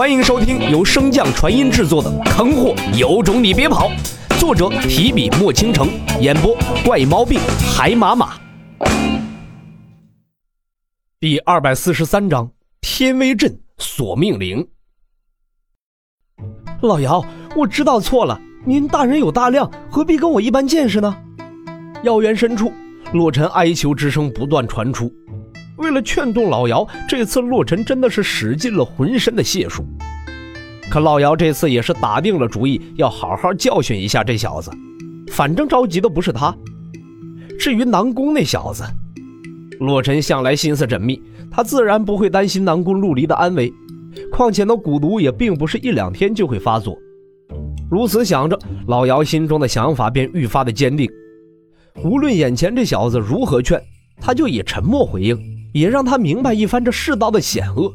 欢迎收听由升降传音制作的《坑货有种你别跑》，作者提笔墨倾城，演播怪毛病海马马。第二百四十三章：天威阵索命铃。老姚，我知道错了，您大人有大量，何必跟我一般见识呢？药园深处，洛尘哀求之声不断传出。为了劝动老姚，这次洛尘真的是使尽了浑身的解数。可老姚这次也是打定了主意，要好好教训一下这小子。反正着急的不是他。至于南宫那小子，洛尘向来心思缜密，他自然不会担心南宫陆离的安危。况且那蛊毒也并不是一两天就会发作。如此想着，老姚心中的想法便愈发的坚定。无论眼前这小子如何劝，他就以沉默回应。也让他明白一番这世道的险恶，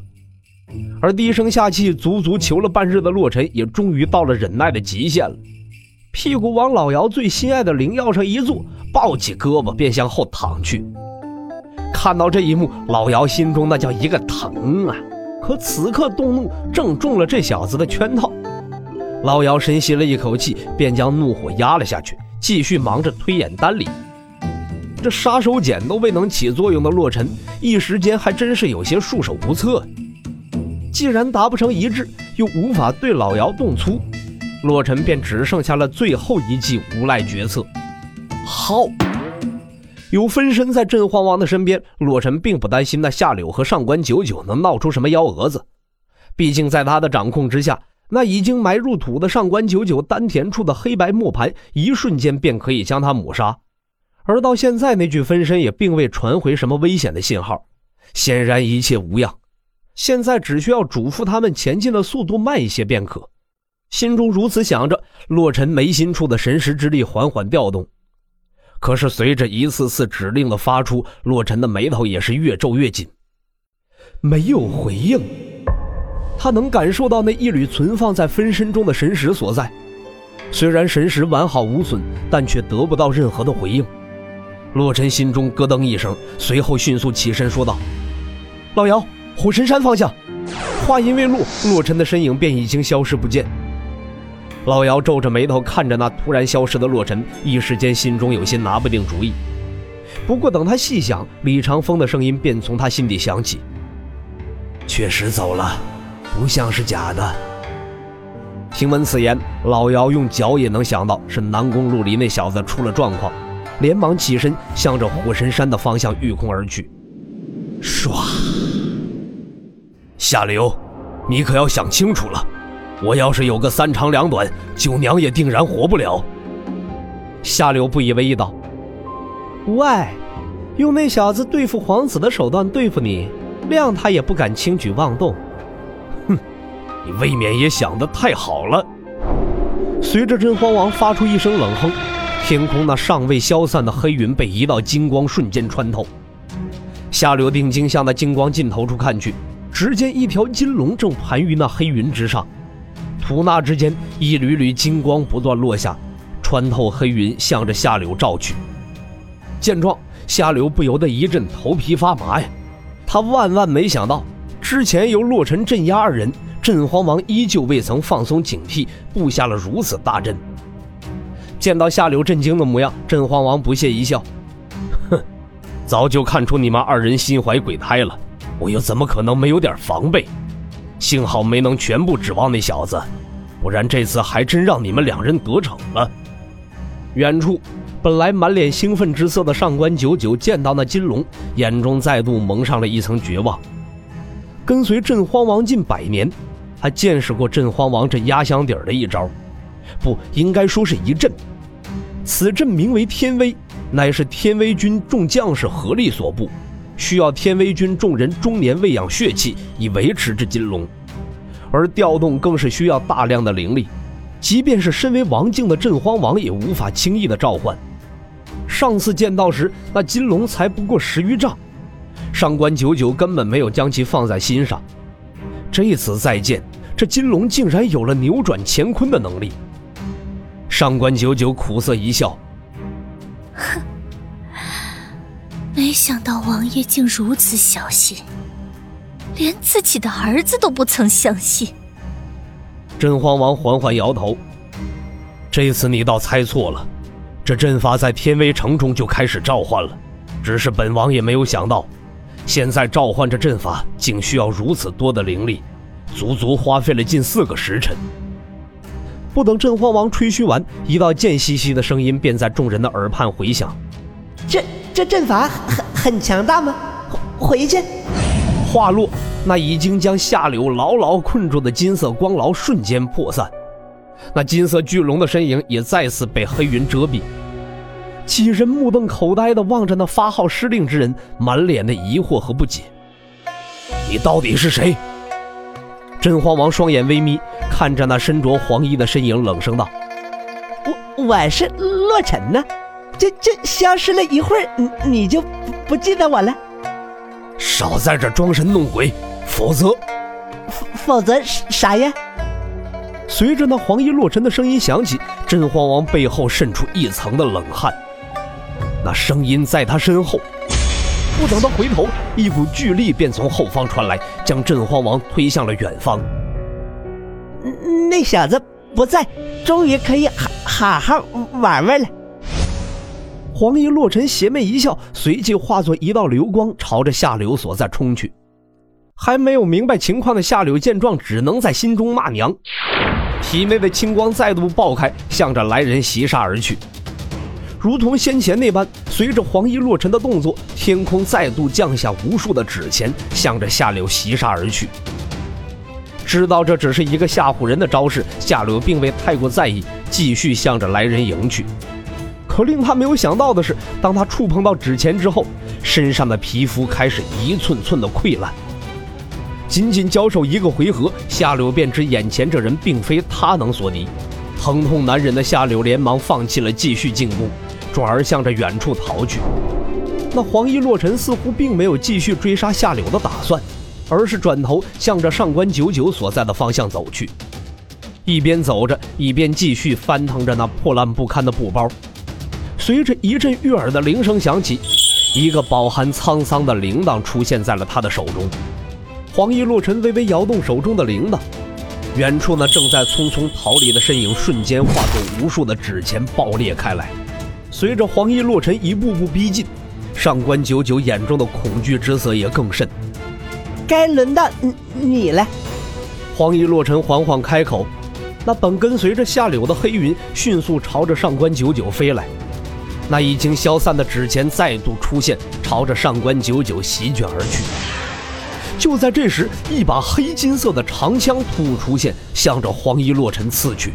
而低声下气、足足求了半日的洛尘，也终于到了忍耐的极限了。屁股往老姚最心爱的灵药上一坐，抱起胳膊便向后躺去。看到这一幕，老姚心中那叫一个疼啊！可此刻动怒，正中了这小子的圈套。老姚深吸了一口气，便将怒火压了下去，继续忙着推演丹理。这杀手锏都未能起作用的洛尘，一时间还真是有些束手无策。既然达不成一致，又无法对老姚动粗，洛尘便只剩下了最后一计无赖决策——耗。有分身在镇荒王的身边，洛尘并不担心那夏柳和上官九九能闹出什么幺蛾子。毕竟在他的掌控之下，那已经埋入土的上官九九丹田处的黑白磨盘，一瞬间便可以将他抹杀。而到现在，那具分身也并未传回什么危险的信号，显然一切无恙。现在只需要嘱咐他们前进的速度慢一些便可。心中如此想着，洛尘眉心处的神识之力缓缓调动。可是随着一次次指令的发出，洛尘的眉头也是越皱越紧。没有回应，他能感受到那一缕存放在分身中的神识所在。虽然神识完好无损，但却得不到任何的回应。洛尘心中咯噔一声，随后迅速起身说道：“老姚，火神山方向。”话音未落，洛尘的身影便已经消失不见。老姚皱着眉头看着那突然消失的洛尘，一时间心中有些拿不定主意。不过等他细想，李长风的声音便从他心底响起：“确实走了，不像是假的。”听闻此言，老姚用脚也能想到是南宫陆离那小子出了状况。连忙起身，向着火神山的方向御空而去。唰！夏流，你可要想清楚了，我要是有个三长两短，九娘也定然活不了。夏流不以为意道：“喂，用那小子对付皇子的手段对付你，谅他也不敢轻举妄动。”哼，你未免也想得太好了。随着真荒王发出一声冷哼。天空那尚未消散的黑云被一道金光瞬间穿透，夏柳定睛向那金光尽头处看去，只见一条金龙正盘于那黑云之上。吐纳之间，一缕缕金光不断落下，穿透黑云，向着夏柳照去。见状，夏柳不由得一阵头皮发麻呀！他万万没想到，之前由洛尘镇压二人，镇荒王依旧未曾放松警惕，布下了如此大阵。见到夏柳震惊的模样，镇荒王不屑一笑：“哼，早就看出你们二人心怀鬼胎了，我又怎么可能没有点防备？幸好没能全部指望那小子，不然这次还真让你们两人得逞了。”远处，本来满脸兴奋之色的上官九九见到那金龙，眼中再度蒙上了一层绝望。跟随镇荒王近百年，他见识过镇荒王这压箱底儿的一招。不应该说是一阵，此阵名为天威，乃是天威军众将士合力所布，需要天威军众人终年喂养血气以维持这金龙，而调动更是需要大量的灵力，即便是身为王境的镇荒王也无法轻易的召唤。上次见到时，那金龙才不过十余丈，上官九九根本没有将其放在心上，这次再见，这金龙竟然有了扭转乾坤的能力。上官九九苦涩一笑：“哼，没想到王爷竟如此小心，连自己的儿子都不曾相信。真荒王缓缓摇头：“这次你倒猜错了，这阵法在天威城中就开始召唤了，只是本王也没有想到，现在召唤这阵法竟需要如此多的灵力，足足花费了近四个时辰。”不等镇荒王吹嘘完，一道贱兮兮的声音便在众人的耳畔回响：“这这阵法很很强大吗？回去。”话落，那已经将下柳牢牢困住的金色光牢瞬间破散，那金色巨龙的身影也再次被黑云遮蔽。几人目瞪口呆地望着那发号施令之人，满脸的疑惑和不解。你到底是谁？真荒王双眼微眯，看着那身着黄衣的身影，冷声道：“我我是洛尘呢，这这消失了一会儿，你你就不不记得我了？”少在这装神弄鬼，否则，否否则啥呀？随着那黄衣洛尘的声音响起，真荒王背后渗出一层的冷汗。那声音在他身后，不等他回头，一股巨力便从后方传来，将镇荒王推向了远方。那小子不在，终于可以好好好玩玩了。黄衣洛尘邪魅一笑，随即化作一道流光，朝着夏柳所在冲去。还没有明白情况的夏柳见状，只能在心中骂娘。体内的青光再度爆开，向着来人袭杀而去。如同先前那般，随着黄衣洛尘的动作，天空再度降下无数的纸钱，向着夏柳袭杀而去。知道这只是一个吓唬人的招式，夏柳并未太过在意，继续向着来人迎去。可令他没有想到的是，当他触碰到纸钱之后，身上的皮肤开始一寸寸的溃烂。仅仅交手一个回合，夏柳便知眼前这人并非他能所敌。疼痛难忍的夏柳连忙放弃了继续进攻，转而向着远处逃去。那黄衣洛尘似乎并没有继续追杀夏柳的打算，而是转头向着上官九九所在的方向走去，一边走着，一边继续翻腾着那破烂不堪的布包。随着一阵悦耳的铃声响起，一个饱含沧桑的铃铛出现在了他的手中。黄衣洛尘微微摇动手中的铃铛，远处那正在匆匆逃离的身影瞬间化作无数的纸钱爆裂开来。随着黄衣洛尘一步步逼近，上官九九眼中的恐惧之色也更甚。该轮到你你了。黄衣洛尘缓缓开口，那本跟随着下柳的黑云迅速朝着上官九九飞来。那已经消散的纸钱再度出现，朝着上官九九席卷而去。就在这时，一把黑金色的长枪突兀出现，向着黄衣洛尘刺去。